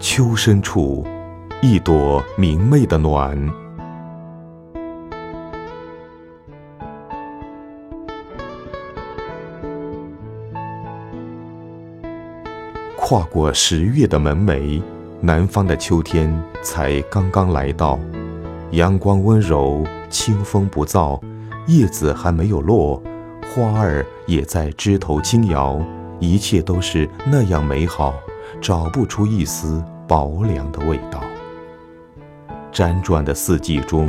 秋深处，一朵明媚的暖。跨过十月的门楣，南方的秋天才刚刚来到。阳光温柔，清风不燥，叶子还没有落，花儿也在枝头轻摇，一切都是那样美好，找不出一丝薄凉的味道。辗转的四季中，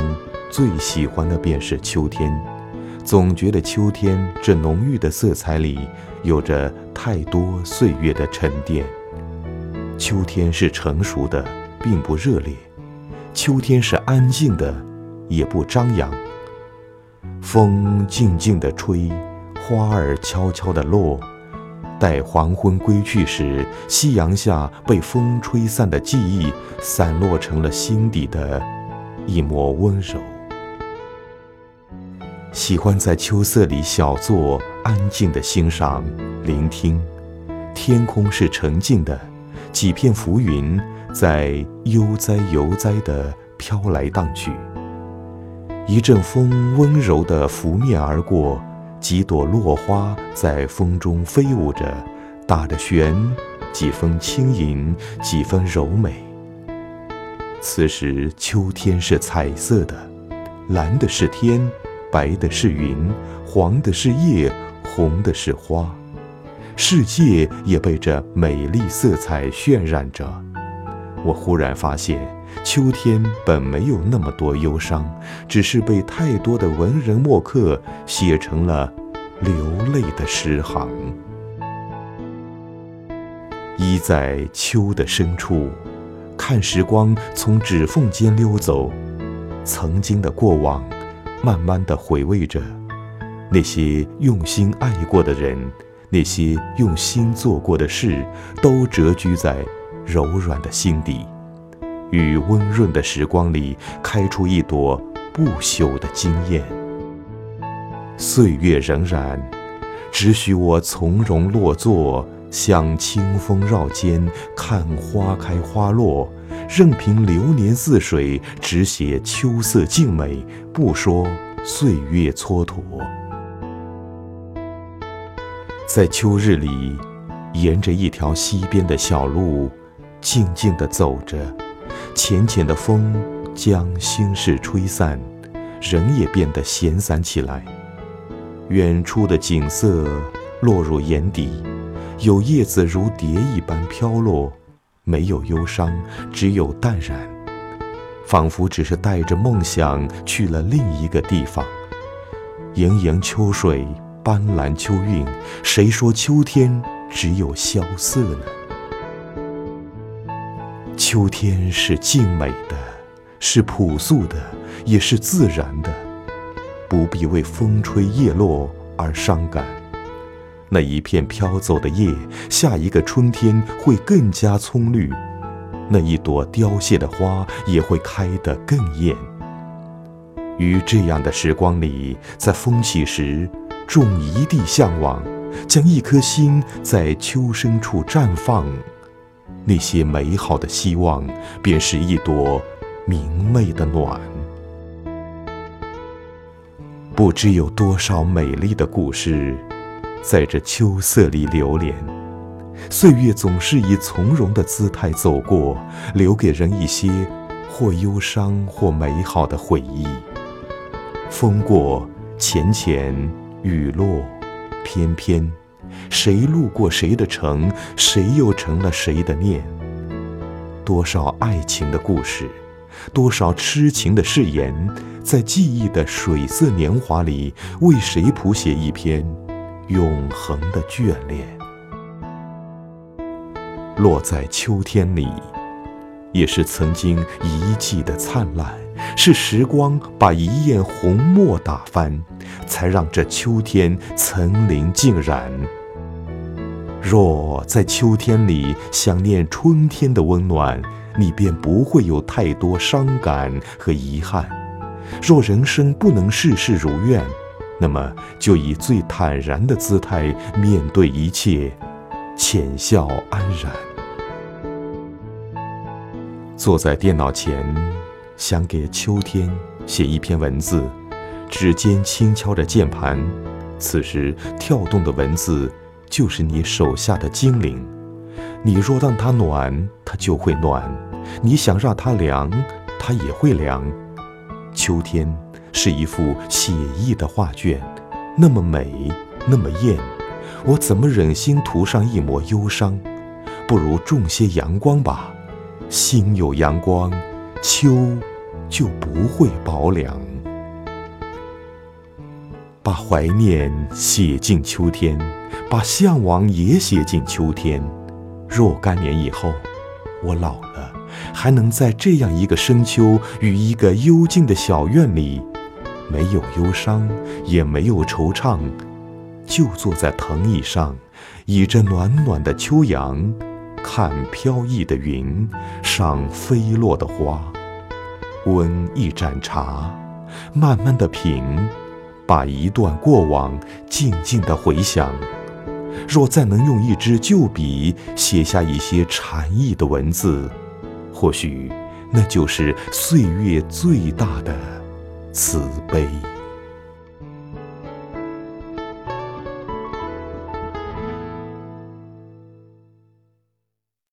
最喜欢的便是秋天，总觉得秋天这浓郁的色彩里有着太多岁月的沉淀。秋天是成熟的，并不热烈。秋天是安静的，也不张扬。风静静地吹，花儿悄悄地落。待黄昏归去时，夕阳下被风吹散的记忆，散落成了心底的一抹温柔。喜欢在秋色里小坐，安静地欣赏、聆听。天空是澄净的，几片浮云。在悠哉悠哉地飘来荡去，一阵风温柔地拂面而过，几朵落花在风中飞舞着，打着旋，几分轻盈，几分柔美。此时秋天是彩色的，蓝的是天，白的是云，黄的是叶，红的是花，世界也被这美丽色彩渲染着。我忽然发现，秋天本没有那么多忧伤，只是被太多的文人墨客写成了流泪的诗行。依在秋的深处，看时光从指缝间溜走，曾经的过往，慢慢的回味着那些用心爱过的人，那些用心做过的事，都蛰居在。柔软的心底，与温润的时光里，开出一朵不朽的惊艳。岁月荏苒，只许我从容落座，享清风绕肩，看花开花落，任凭流年似水，只写秋色静美，不说岁月蹉跎。在秋日里，沿着一条溪边的小路。静静地走着，浅浅的风将心事吹散，人也变得闲散起来。远处的景色落入眼底，有叶子如蝶一般飘落，没有忧伤，只有淡然，仿佛只是带着梦想去了另一个地方。盈盈秋水，斑斓秋韵，谁说秋天只有萧瑟呢？秋天是静美的，是朴素的，也是自然的，不必为风吹叶落而伤感。那一片飘走的叶，下一个春天会更加葱绿；那一朵凋谢的花，也会开得更艳。于这样的时光里，在风起时，种一地向往，将一颗心在秋深处绽放。那些美好的希望，便是一朵明媚的暖。不知有多少美丽的故事，在这秋色里流连。岁月总是以从容的姿态走过，留给人一些或忧伤或美好的回忆。风过，浅浅；雨落，翩翩。谁路过谁的城，谁又成了谁的念？多少爱情的故事，多少痴情的誓言，在记忆的水色年华里，为谁谱写一篇永恒的眷恋？落在秋天里，也是曾经一季的灿烂，是时光把一砚红墨打翻，才让这秋天层林尽染。若在秋天里想念春天的温暖，你便不会有太多伤感和遗憾。若人生不能事事如愿，那么就以最坦然的姿态面对一切，浅笑安然。坐在电脑前，想给秋天写一篇文字，指尖轻敲着键盘，此时跳动的文字就是你手下的精灵。你若让它暖，它就会暖；你想让它凉，它也会凉。秋天是一幅写意的画卷，那么美，那么艳，我怎么忍心涂上一抹忧伤？不如种些阳光吧，心有阳光，秋就不会薄凉。把怀念写进秋天，把向往也写进秋天。若干年以后，我老了，还能在这样一个深秋与一个幽静的小院里，没有忧伤，也没有惆怅，就坐在藤椅上，倚着暖暖的秋阳，看飘逸的云，赏飞落的花，温一盏茶，慢慢的品，把一段过往静静的回想。若再能用一支旧笔写下一些禅意的文字，或许那就是岁月最大的慈悲。